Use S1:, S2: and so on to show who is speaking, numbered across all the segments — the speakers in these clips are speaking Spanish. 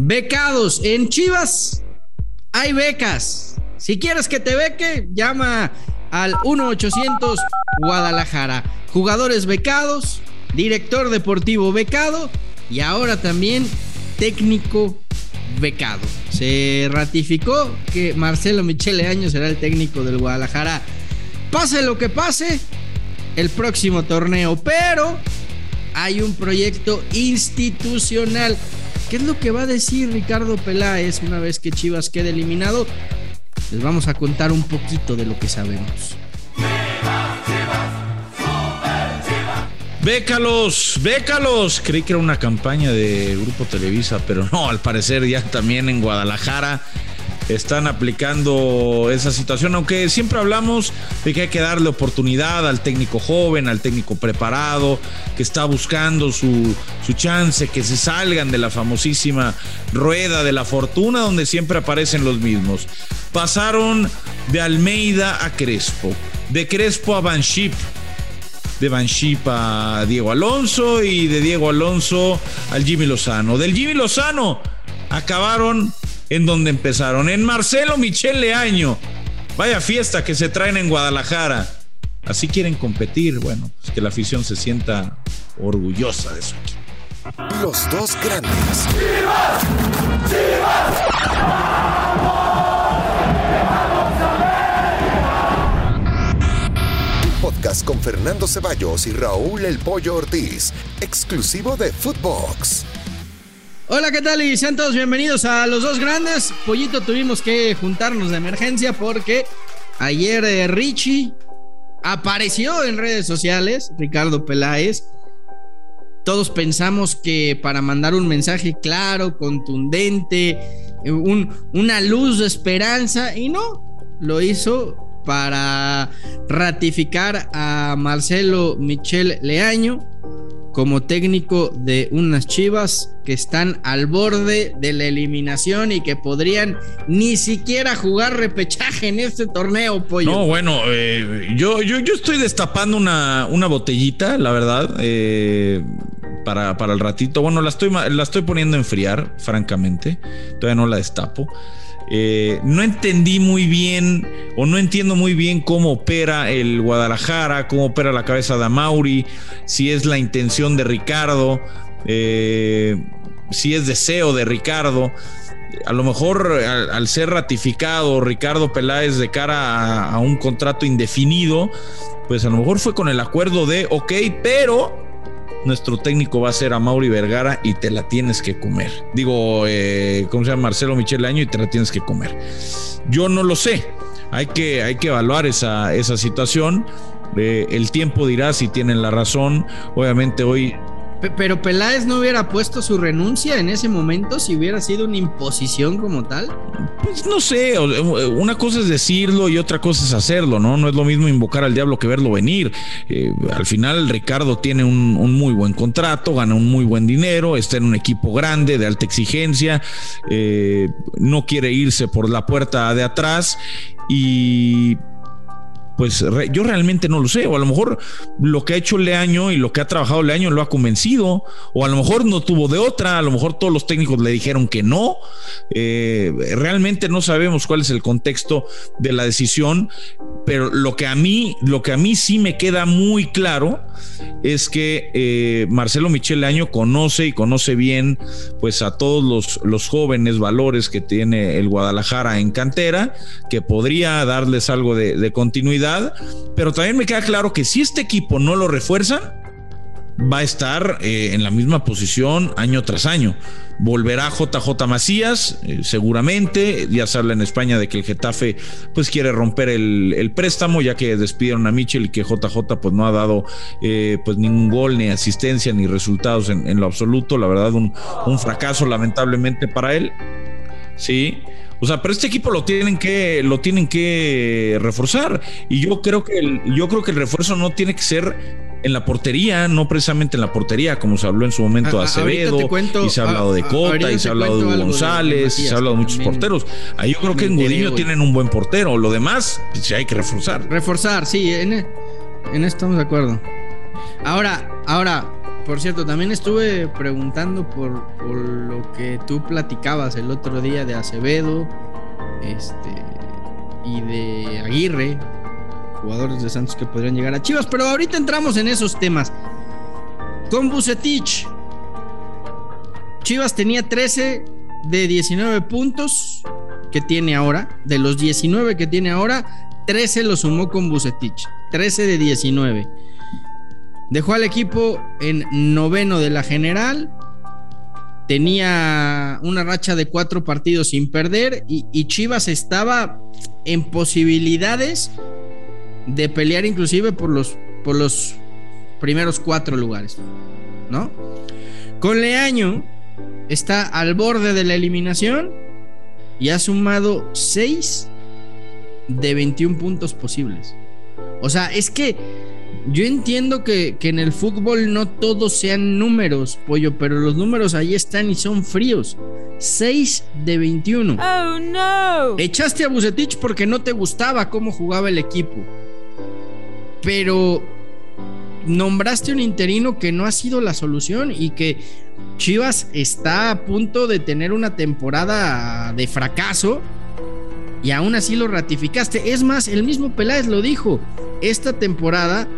S1: Becados en Chivas, hay becas. Si quieres que te beque, llama al 1-800 Guadalajara. Jugadores becados, director deportivo becado y ahora también técnico becado. Se ratificó que Marcelo Michele Año será el técnico del Guadalajara. Pase lo que pase, el próximo torneo, pero hay un proyecto institucional ¿Qué es lo que va a decir Ricardo Peláez una vez que Chivas quede eliminado? Les vamos a contar un poquito de lo que sabemos.
S2: Bécalos, bécalos. Creí que era una campaña de Grupo Televisa, pero no, al parecer ya también en Guadalajara están aplicando esa situación, aunque siempre hablamos de que hay que darle oportunidad al técnico joven, al técnico preparado, que está buscando su, su chance, que se salgan de la famosísima rueda de la fortuna donde siempre aparecen los mismos. Pasaron de Almeida a Crespo, de Crespo a Banship, de Banship a Diego Alonso y de Diego Alonso al Jimmy Lozano. Del Jimmy Lozano acabaron en donde empezaron, en Marcelo Michel Leaño. Vaya fiesta que se traen en Guadalajara. Así quieren competir, bueno, pues que la afición se sienta orgullosa de su equipo.
S3: Los dos grandes. podcast con Fernando Ceballos y Raúl El Pollo Ortiz, exclusivo de Footbox.
S1: Hola, ¿qué tal? Y sean todos bienvenidos a Los Dos Grandes. Pollito, tuvimos que juntarnos de emergencia porque ayer eh, Richie apareció en redes sociales, Ricardo Peláez. Todos pensamos que para mandar un mensaje claro, contundente, un, una luz de esperanza, y no, lo hizo para ratificar a Marcelo Michel Leaño como técnico de unas chivas que están al borde de la eliminación y que podrían ni siquiera jugar repechaje en este torneo, pollo.
S2: No, bueno, eh, yo, yo, yo, estoy destapando una, una botellita, la verdad, eh, para, para, el ratito. Bueno, la estoy, la estoy poniendo a enfriar, francamente. Todavía no la destapo. Eh, no entendí muy bien o no entiendo muy bien cómo opera el Guadalajara, cómo opera la cabeza de Amauri, si es la intención de Ricardo, eh, si es deseo de Ricardo. A lo mejor al, ser ratificado Ricardo Peláez de cara a, a un contrato indefinido, pues a lo mejor fue con el acuerdo de, ok, pero nuestro técnico va a ser a Mauri Vergara y te la tienes que comer. Digo, eh, ¿cómo se llama? Marcelo Michel Año y te la tienes que comer. Yo no lo sé. Hay que, hay que evaluar esa, esa situación. Eh, el tiempo dirá si tienen la razón. Obviamente hoy
S1: pero Peláez no hubiera puesto su renuncia en ese momento si hubiera sido una imposición como tal.
S2: Pues no sé, una cosa es decirlo y otra cosa es hacerlo, ¿no? No es lo mismo invocar al diablo que verlo venir. Eh, al final Ricardo tiene un, muy buen contrato, gana un muy buen dinero, está en un equipo grande, de alta exigencia, eh, no quiere irse por la puerta de atrás y pues yo realmente no lo sé. O a lo mejor lo que ha hecho Leaño y lo que ha trabajado Leaño lo ha convencido. O a lo mejor no tuvo de otra. A lo mejor todos los técnicos le dijeron que no. Eh, realmente no sabemos cuál es el contexto de la decisión. Pero lo que a mí, lo que a mí sí me queda muy claro es que eh, Marcelo Michel Leaño conoce y conoce bien pues a todos los, los jóvenes valores que tiene el Guadalajara en cantera, que podría darles algo de continuidad pero también me queda claro que si este equipo no lo refuerza, va a estar eh, en la misma posición año tras año. Volverá JJ Macías, eh, seguramente. Ya se habla en España de que el Getafe pues quiere romper el, préstamo, ya que despidieron a Mitchell y que JJ pues no ha dado eh, pues ningún gol, ni asistencia, ni resultados en, lo absoluto. La verdad, un fracaso lamentablemente para él. Sí. O sea, pero este equipo lo tienen que, lo tienen que reforzar. Y yo creo que el, yo creo que el refuerzo no tiene que ser en la portería, no precisamente en la portería, como se habló en su momento de Acevedo, y se ha hablado de Cota, y se ha hablado de González, y se ha hablado de muchos porteros. Ahí yo creo que en Godinho tienen un buen portero. Lo demás, pues, sí hay que reforzar.
S1: Reforzar, sí, en, en esto estamos de acuerdo. Ahora, ahora, por cierto, también estuve preguntando por, lo que tú platicabas el otro día de Acevedo este, y de Aguirre, jugadores de Santos que podrían llegar a Chivas, pero ahorita entramos en esos temas. Con Bucetich, Chivas tenía 13 de 19 puntos que tiene ahora. De los 19 que tiene ahora, 13 lo sumó con Bucetich. 13 de 19. Dejó al equipo en noveno de la general. Tenía una racha de cuatro partidos sin perder y, Chivas estaba en posibilidades de pelear inclusive por los, por los primeros cuatro lugares, ¿no? Con Leaño está al borde de la eliminación y ha sumado 6 de 21 puntos posibles. O sea, es que yo entiendo que, en el fútbol no todos sean números, pollo, pero los números ahí están y son fríos. 6 de 21. Oh no. Echaste a Bucetich porque no te gustaba cómo jugaba el equipo. Pero nombraste un interino que no ha sido la solución y que Chivas está a punto de tener una temporada de fracaso y aún así lo ratificaste. Es más, el mismo Peláez lo dijo. Esta temporada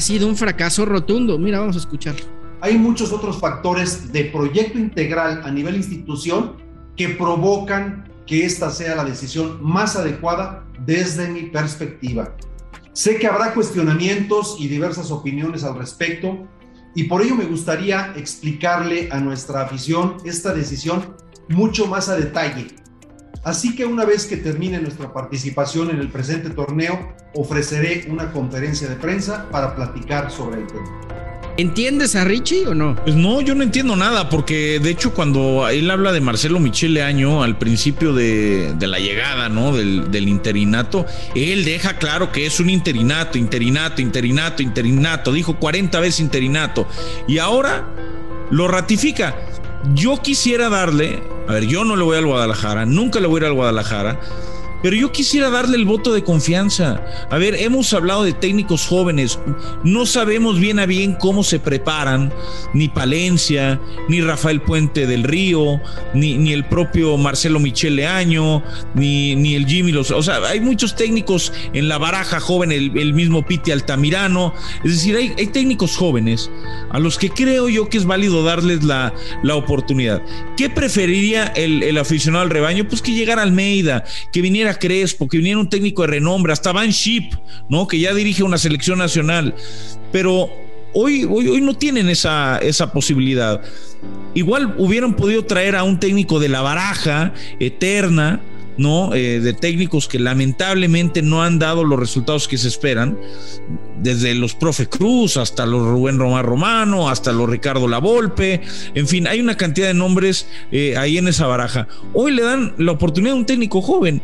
S1: ha sido un fracaso rotundo. Mira, vamos a escucharlo.
S4: Hay muchos otros factores de proyecto integral a nivel institución que provocan que esta sea la decisión más adecuada desde mi perspectiva. Sé que habrá cuestionamientos y diversas opiniones al respecto y por ello me gustaría explicarle a nuestra afición esta decisión mucho más a detalle Así que una vez que termine nuestra participación en el presente torneo, ofreceré una conferencia de prensa para platicar sobre el tema.
S1: ¿Entiendes a Richie o no?
S2: Pues no, yo no entiendo nada, porque de hecho cuando él habla de Marcelo Michele Año al principio de, la llegada, ¿no? Del, del, interinato, él deja claro que es un interinato, interinato, interinato, interinato, dijo 40 veces interinato, y ahora lo ratifica. Yo quisiera darle a ver, yo no le voy al Guadalajara, nunca le voy a ir al Guadalajara, pero yo quisiera darle el voto de confianza. A ver, hemos hablado de técnicos jóvenes, no sabemos bien a bien cómo se preparan, ni Palencia, ni Rafael Puente del Río, ni, ni el propio Marcelo Michele Año, ni, ni el Jimmy Los. O sea, hay muchos técnicos en la baraja joven, el, mismo Piti Altamirano. Es decir, hay, hay, técnicos jóvenes a los que creo yo que es válido darles la, la oportunidad. ¿Qué preferiría el, el aficionado al rebaño? Pues que llegara Almeida, que viniera Crespo, que viniera un técnico de renombre, hasta Van Ship, ¿no? Que ya dirige una selección nacional. Pero hoy, hoy, hoy no tienen esa, esa posibilidad. Igual hubieran podido traer a un técnico de la baraja eterna, ¿no? Eh, de técnicos que lamentablemente no han dado los resultados que se esperan, desde los profe Cruz hasta los Rubén Román Romano, hasta los Ricardo Lavolpe, en fin, hay una cantidad de nombres eh, ahí en esa baraja. Hoy le dan la oportunidad a un técnico joven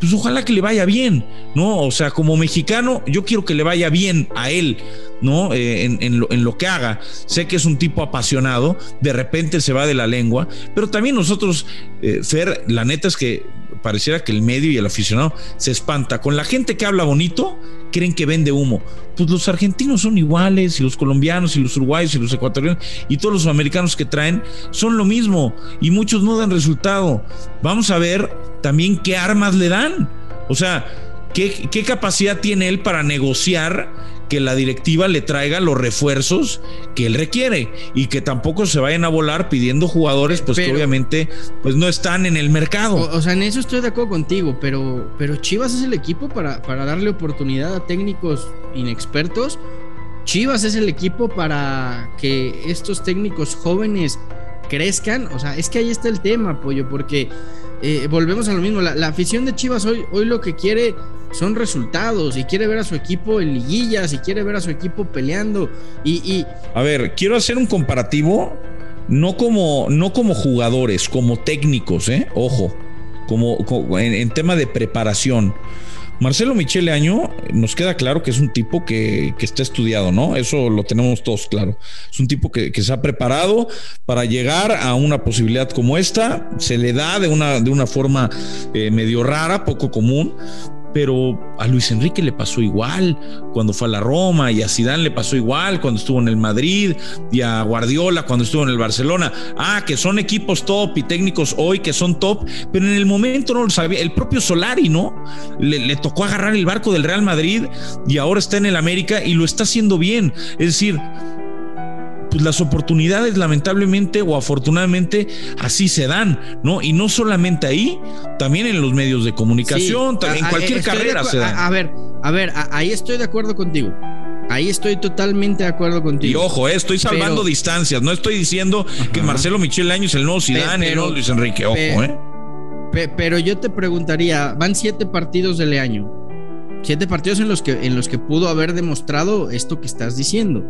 S2: pues ojalá que le vaya bien, ¿no? O sea, como mexicano, yo quiero que le vaya bien a él, ¿no? Eh, en, lo, que haga. Sé que es un tipo apasionado, de repente se va de la lengua, pero también nosotros, eh, Fer, la neta es que pareciera que el medio y el aficionado se espanta. Con la gente que habla bonito, creen que vende humo. Pues los argentinos son iguales, y los colombianos, y los uruguayos, y los ecuatorianos, y todos los americanos que traen son lo mismo, y muchos no dan resultado. Vamos a ver también qué armas le dan. O sea, qué, qué capacidad tiene él para negociar que la directiva le traiga los refuerzos que él requiere y que tampoco se vayan a volar pidiendo jugadores pues que obviamente pues no están en el mercado.
S1: O, sea, en eso estoy de acuerdo contigo, pero, pero Chivas es el equipo para, para darle oportunidad a técnicos inexpertos. Chivas es el equipo para que estos técnicos jóvenes crezcan. O sea, es que ahí está el tema, pollo, porque eh, volvemos a lo mismo. La, afición de Chivas hoy, hoy lo que quiere son resultados y quiere ver a su equipo en liguillas y quiere ver a su equipo peleando. Y,
S2: A ver, quiero hacer un comparativo, no como, no como jugadores, como técnicos, ¿eh? Ojo, como, en tema de preparación. Marcelo Michele Año nos queda claro que es un tipo que, está estudiado, ¿no? Eso lo tenemos todos claro. Es un tipo que, se ha preparado para llegar a una posibilidad como esta. Se le da de una, de una forma eh, medio rara, poco común, pero a Luis Enrique le pasó igual cuando fue a la Roma y a Zidane le pasó igual cuando estuvo en el Madrid y a Guardiola cuando estuvo en el Barcelona. Ah, que son equipos top y técnicos hoy que son top, pero en el momento no lo sabía. El propio Solari, ¿no? Le, le tocó agarrar el barco del Real Madrid y ahora está en el América y lo está haciendo bien. Es decir, pues las oportunidades lamentablemente o afortunadamente así se dan, ¿no? Y no solamente ahí, también en los medios de comunicación, también en cualquier carrera se dan.
S1: A, ver, a ver, ahí estoy de acuerdo contigo. Ahí estoy totalmente de acuerdo contigo.
S2: Y ojo, eh, estoy salvando distancias. No estoy diciendo que Marcelo Michel Año es el nuevo Zidane, el nuevo Luis Enrique. Ojo, eh.
S1: pero yo te preguntaría, van siete partidos del año. Siete partidos en los que, en los que pudo haber demostrado esto que estás diciendo.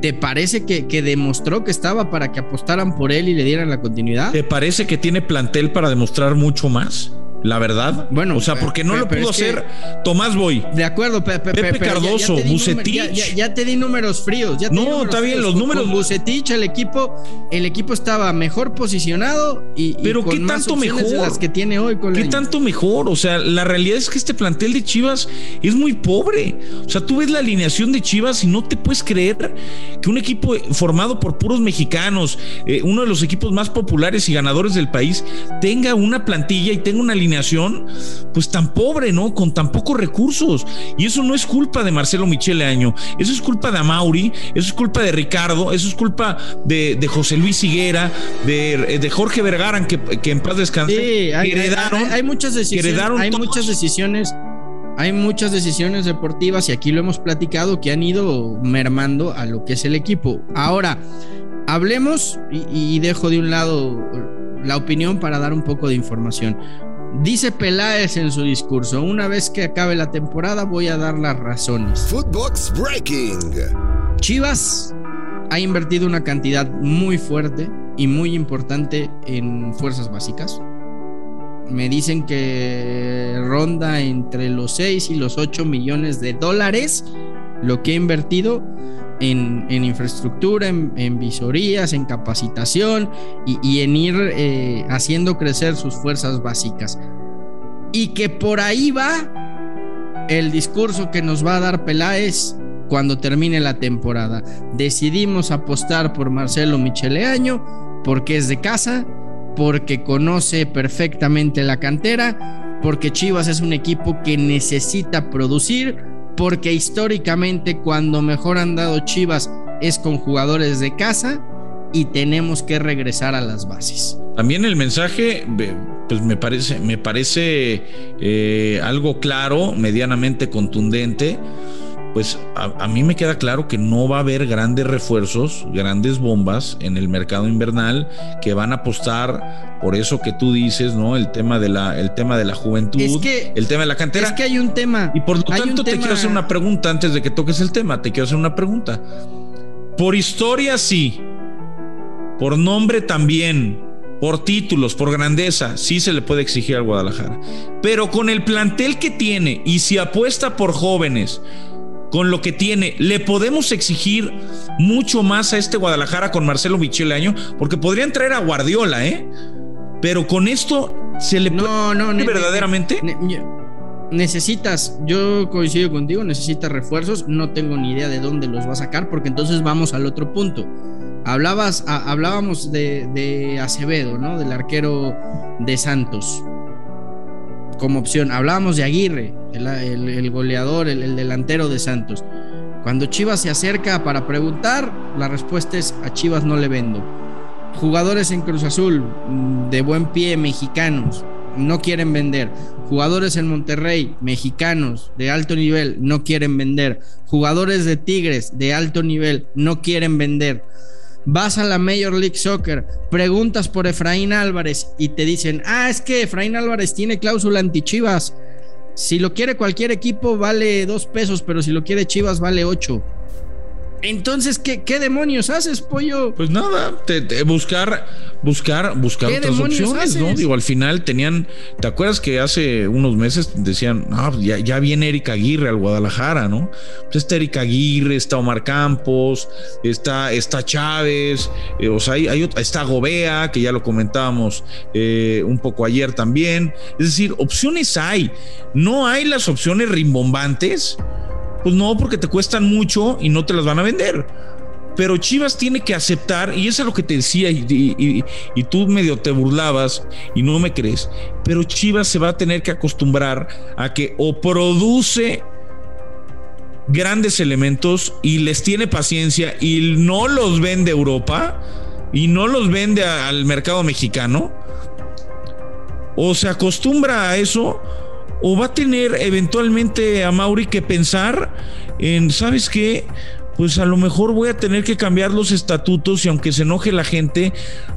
S1: ¿Te parece que, que, demostró que estaba para que apostaran por él y le dieran la continuidad?
S2: ¿Te parece que tiene plantel para demostrar mucho más? La verdad. Bueno, o sea, porque no lo pudo hacer Tomás Boy.
S1: De acuerdo,
S2: Pepe Cardoso, Bucetich.
S1: Ya, te di números fríos.
S2: no, está bien, los números.
S1: Con Bucetich, el equipo, el equipo estaba mejor posicionado y.
S2: Pero qué tanto mejor.
S1: las que tiene hoy
S2: ¿Qué tanto mejor? O sea, la realidad es que este plantel de Chivas es muy pobre. O sea, tú ves la alineación de Chivas y no te puedes creer que un equipo formado por puros mexicanos, eh, uno de los equipos más populares y ganadores del país, tenga una plantilla y tenga una alineación pues tan pobre, ¿no? Con tan pocos recursos. Y eso no es culpa de Marcelo Michele Año, eso es culpa de Amauri, eso es culpa de Ricardo, eso es culpa de, José Luis Higuera, de, de Jorge Vergara, que, que, en paz descanse.
S1: Sí, hay, hay, muchas decisiones. hay muchas decisiones hay muchas decisiones deportivas y aquí lo hemos platicado que han ido mermando a lo que es el equipo. Ahora, hablemos y, y, dejo de un lado la opinión para dar un poco de información. Dice Peláez en su discurso, una vez que acabe la temporada voy a dar las razones.
S3: Footbox Breaking.
S1: Chivas ha invertido una cantidad muy fuerte y muy importante en fuerzas básicas. Me dicen que ronda entre los 6 y los 8 millones de dólares lo que ha invertido en, infraestructura, en, visorías, en capacitación y, en ir eh, haciendo crecer sus fuerzas básicas. Y que por ahí va el discurso que nos va a dar Peláez cuando termine la temporada. Decidimos apostar por Marcelo Micheleaño porque es de casa, porque conoce perfectamente la cantera, porque Chivas es un equipo que necesita producir porque históricamente cuando mejor han dado Chivas es con jugadores de casa y tenemos que regresar a las bases.
S2: También el mensaje, pues me parece, me parece eh, algo claro, medianamente contundente pues a, mí me queda claro que no va a haber grandes refuerzos, grandes bombas en el mercado invernal que van a apostar por eso que tú dices, ¿no? El tema de la, el tema de la juventud, el tema de la cantera.
S1: Es que hay un tema.
S2: Y por lo tanto te quiero hacer una pregunta antes de que toques el tema, te quiero hacer una pregunta. Por historia sí, por nombre también, por títulos, por grandeza, sí se le puede exigir al Guadalajara. Pero con el plantel que tiene y si apuesta por jóvenes, con lo que tiene, ¿le podemos exigir mucho más a este Guadalajara con Marcelo Michele Año? Porque podrían traer a Guardiola, ¿eh? Pero con esto se le
S1: no, no,
S2: no, verdaderamente.
S1: necesitas, yo coincido contigo, necesitas refuerzos. No tengo ni idea de dónde los va a sacar, porque entonces vamos al otro punto. Hablabas, hablábamos de, de Acevedo, ¿no? Del arquero de Santos como opción. Hablábamos de Aguirre, el, goleador, el, delantero de Santos. Cuando Chivas se acerca para preguntar, la respuesta es a Chivas no le vendo. Jugadores en Cruz Azul mm, de buen pie, mexicanos, no quieren vender. Jugadores en Monterrey, mexicanos de alto nivel, no quieren vender. Jugadores de Tigres de alto nivel, no quieren vender vas a la Major League Soccer, preguntas por Efraín Álvarez y te dicen, ah, es que Efraín Álvarez tiene cláusula anti-Chivas. Si lo quiere cualquier equipo vale dos pesos, pero si lo quiere Chivas vale ocho. Entonces, ¿qué, ¿qué, demonios haces, pollo?
S2: Pues nada, buscar, buscar, buscar otras opciones, ¿no? Digo, al final tenían, ¿te acuerdas que hace unos meses decían, ah, ya, ya, viene Erika Aguirre al Guadalajara, ¿no? Pues está Erika Aguirre, está Omar Campos, está, está Chávez, eh, o sea, hay, está Gobea, que ya lo comentábamos eh, un poco ayer también. Es decir, opciones hay, no hay las opciones rimbombantes pues no, porque te cuestan mucho y no te las van a vender. Pero Chivas tiene que aceptar, y eso es lo que te decía, y, tú medio te burlabas y no me crees, pero Chivas se va a tener que acostumbrar a que o produce grandes elementos y les tiene paciencia y no los vende Europa y no los vende al mercado mexicano, o se acostumbra a eso o va a tener eventualmente a Mauri que pensar en, ¿sabes qué? Pues a lo mejor voy a tener que cambiar los estatutos y aunque se enoje la gente,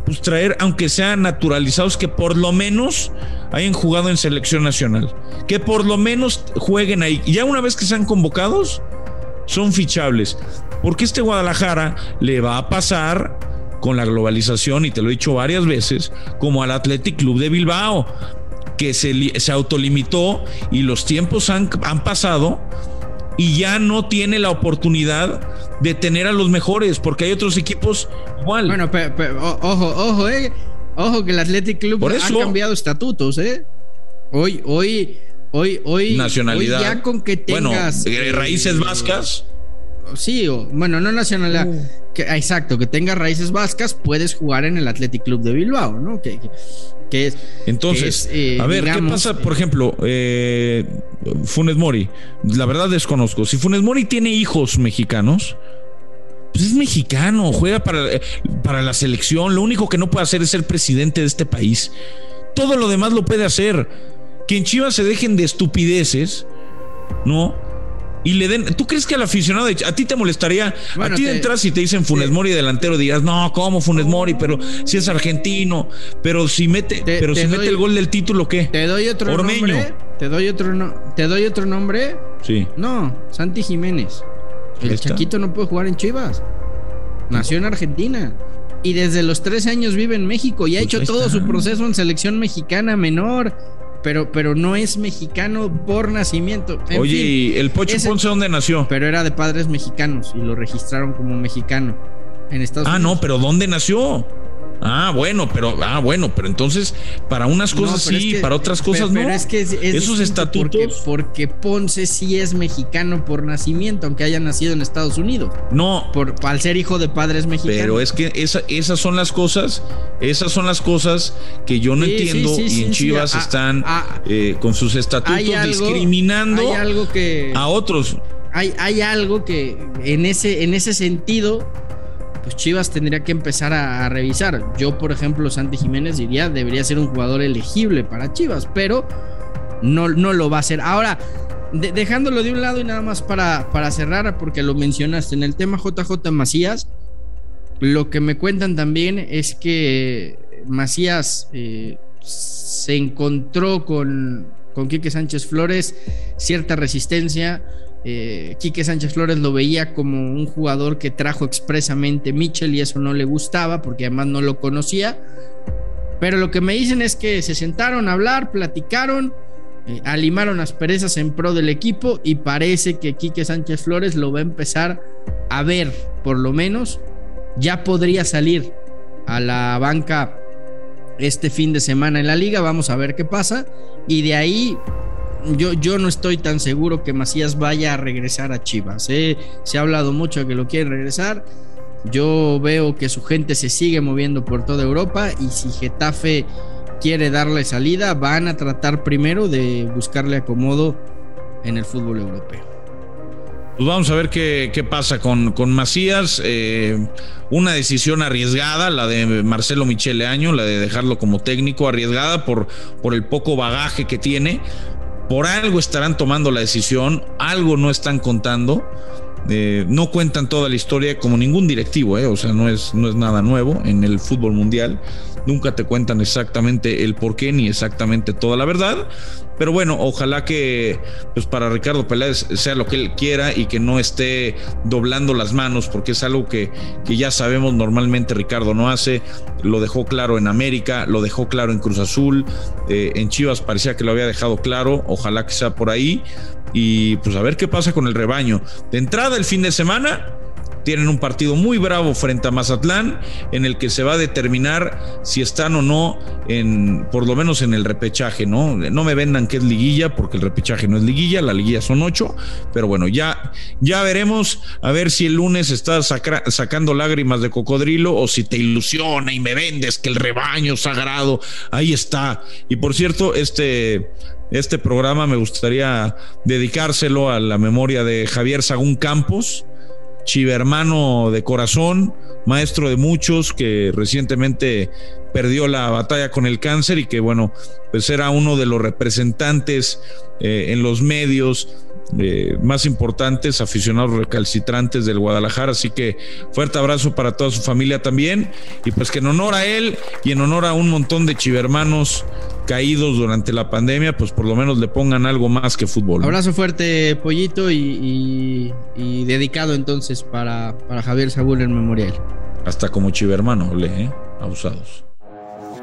S2: pues traer, aunque sean naturalizados, que por lo menos hayan jugado en selección nacional, que por lo menos jueguen ahí. Ya una vez que sean convocados, son fichables. Porque este Guadalajara le va a pasar con la globalización, y te lo he dicho varias veces, como al Athletic Club de Bilbao que se, se autolimitó y los tiempos han, han pasado y ya no tiene la oportunidad de tener a los mejores, porque hay otros equipos igual.
S1: Bueno, pero, ojo, ojo, eh. Ojo que el Athletic Club ha cambiado estatutos, eh. Hoy, hoy, hoy, hoy.
S2: Nacionalidad.
S1: ya con que tengas.
S2: Bueno, eh, raíces vascas.
S1: Sí, o, bueno, no nacionalidad. Uh. Que, exacto, que tengas raíces vascas, puedes jugar en el Athletic Club de Bilbao, ¿no? Que, es.
S2: Entonces, eh, a ver, ¿qué pasa, por ejemplo, eh, Funes Mori? La verdad desconozco. Si Funes Mori tiene hijos mexicanos, pues es mexicano, juega para, eh, para la selección. Lo único que no puede hacer es ser presidente de este país. Todo lo demás lo puede hacer. Que en Chivas se dejen de estupideces, ¿no? Y le den. ¿Tú crees que al aficionado a ti te molestaría? a ti entras y te dicen Funes Mori delantero, digas, no, ¿cómo Funes Mori? Pero si es argentino, pero si mete, pero si mete el gol del título, ¿qué?
S1: Te doy otro nombre. Te doy otro no, te doy otro nombre.
S2: Sí.
S1: No, Santi Jiménez. El Chaquito no puede jugar en Chivas. Nació en Argentina. Y desde los 13 años vive en México y ha pues hecho todo su proceso en selección mexicana menor pero, pero no es mexicano por nacimiento.
S2: Oye, ¿y el Pocho Ponce dónde nació?
S1: Pero era de padres mexicanos y lo registraron como mexicano en Estados
S2: ah,
S1: Unidos.
S2: Ah, no, pero ¿dónde nació? Ah, bueno, pero ah, bueno, pero entonces para unas cosas sí, para otras cosas no.
S1: es que esos estatutos porque, Ponce sí es mexicano por nacimiento, aunque haya nacido en Estados Unidos.
S2: No,
S1: por al ser hijo de padres mexicanos.
S2: Pero es que esas son las cosas, esas son las cosas que yo no entiendo y en Chivas están eh, con sus estatutos discriminando
S1: algo que,
S2: a otros.
S1: Hay, hay algo que en ese en ese sentido pues Chivas tendría que empezar a, revisar. Yo, por ejemplo, Santi Jiménez diría, debería ser un jugador elegible para Chivas, pero no, no lo va a hacer. Ahora, dejándolo de un lado y nada más para, para cerrar, porque lo mencionaste en el tema JJ Macías, lo que me cuentan también es que Macías eh, se encontró con, con Quique Sánchez Flores cierta resistencia eh, Quique Sánchez Flores lo veía como un jugador que trajo expresamente Mitchell y eso no le gustaba porque además no lo conocía. Pero lo que me dicen es que se sentaron a hablar, platicaron, eh, alimaron las perezas en pro del equipo y parece que Quique Sánchez Flores lo va a empezar a ver, por lo menos. Ya podría salir a la banca este fin de semana en la liga, vamos a ver qué pasa. Y de ahí yo, yo no estoy tan seguro que Macías vaya a regresar a Chivas. ¿eh? Se ha hablado mucho de que lo quiere regresar. Yo veo que su gente se sigue moviendo por toda Europa y si Getafe quiere darle salida, van a tratar primero de buscarle acomodo en el fútbol europeo.
S2: Pues vamos a ver qué, qué pasa con, con Macías. Eh, una decisión arriesgada, la de Marcelo Michele Año, la de dejarlo como técnico, arriesgada por, por el poco bagaje que tiene por algo estarán tomando la decisión, algo no están contando. Eh, no cuentan toda la historia como ningún directivo, eh, o sea, no es, no es nada nuevo en el fútbol mundial. Nunca te cuentan exactamente el por qué ni exactamente toda la verdad, Pero bueno, ojalá que pues para Ricardo Peláez sea lo que él quiera y que no esté doblando las manos, porque es algo que, que ya sabemos normalmente Ricardo no hace. Lo dejó claro en América, lo dejó claro en Cruz Azul, eh, en Chivas parecía que lo había dejado claro, ojalá que sea por ahí. Y pues a ver qué pasa con el rebaño. De entrada el fin de semana, tienen un partido muy bravo frente a Mazatlán, en el que se va a determinar si están o no en, por lo menos en el repechaje, ¿no? No me vendan que es liguilla, porque el repechaje no es liguilla, la liguilla son ocho, pero bueno, ya, ya veremos a ver si el lunes estás sacando lágrimas de cocodrilo o si te ilusiona y me vendes que el rebaño sagrado, ahí está. Y por cierto, este este programa me gustaría dedicárselo a la memoria de Javier Sagún Campos, chivermano de corazón, maestro de muchos, que recientemente perdió la batalla con el cáncer y que bueno, pues era uno de los representantes eh, en los medios eh, más importantes, aficionados recalcitrantes del Guadalajara. Así que fuerte abrazo para toda su familia también. Y pues que en honor a él y en honor a un montón de chivermanos caídos durante la pandemia, pues por lo menos le pongan algo más que fútbol.
S1: Abrazo fuerte, Pollito, y, dedicado entonces para, para Javier Saúl en memorial.
S2: Hasta como chivermano, le, ¿eh? abusados.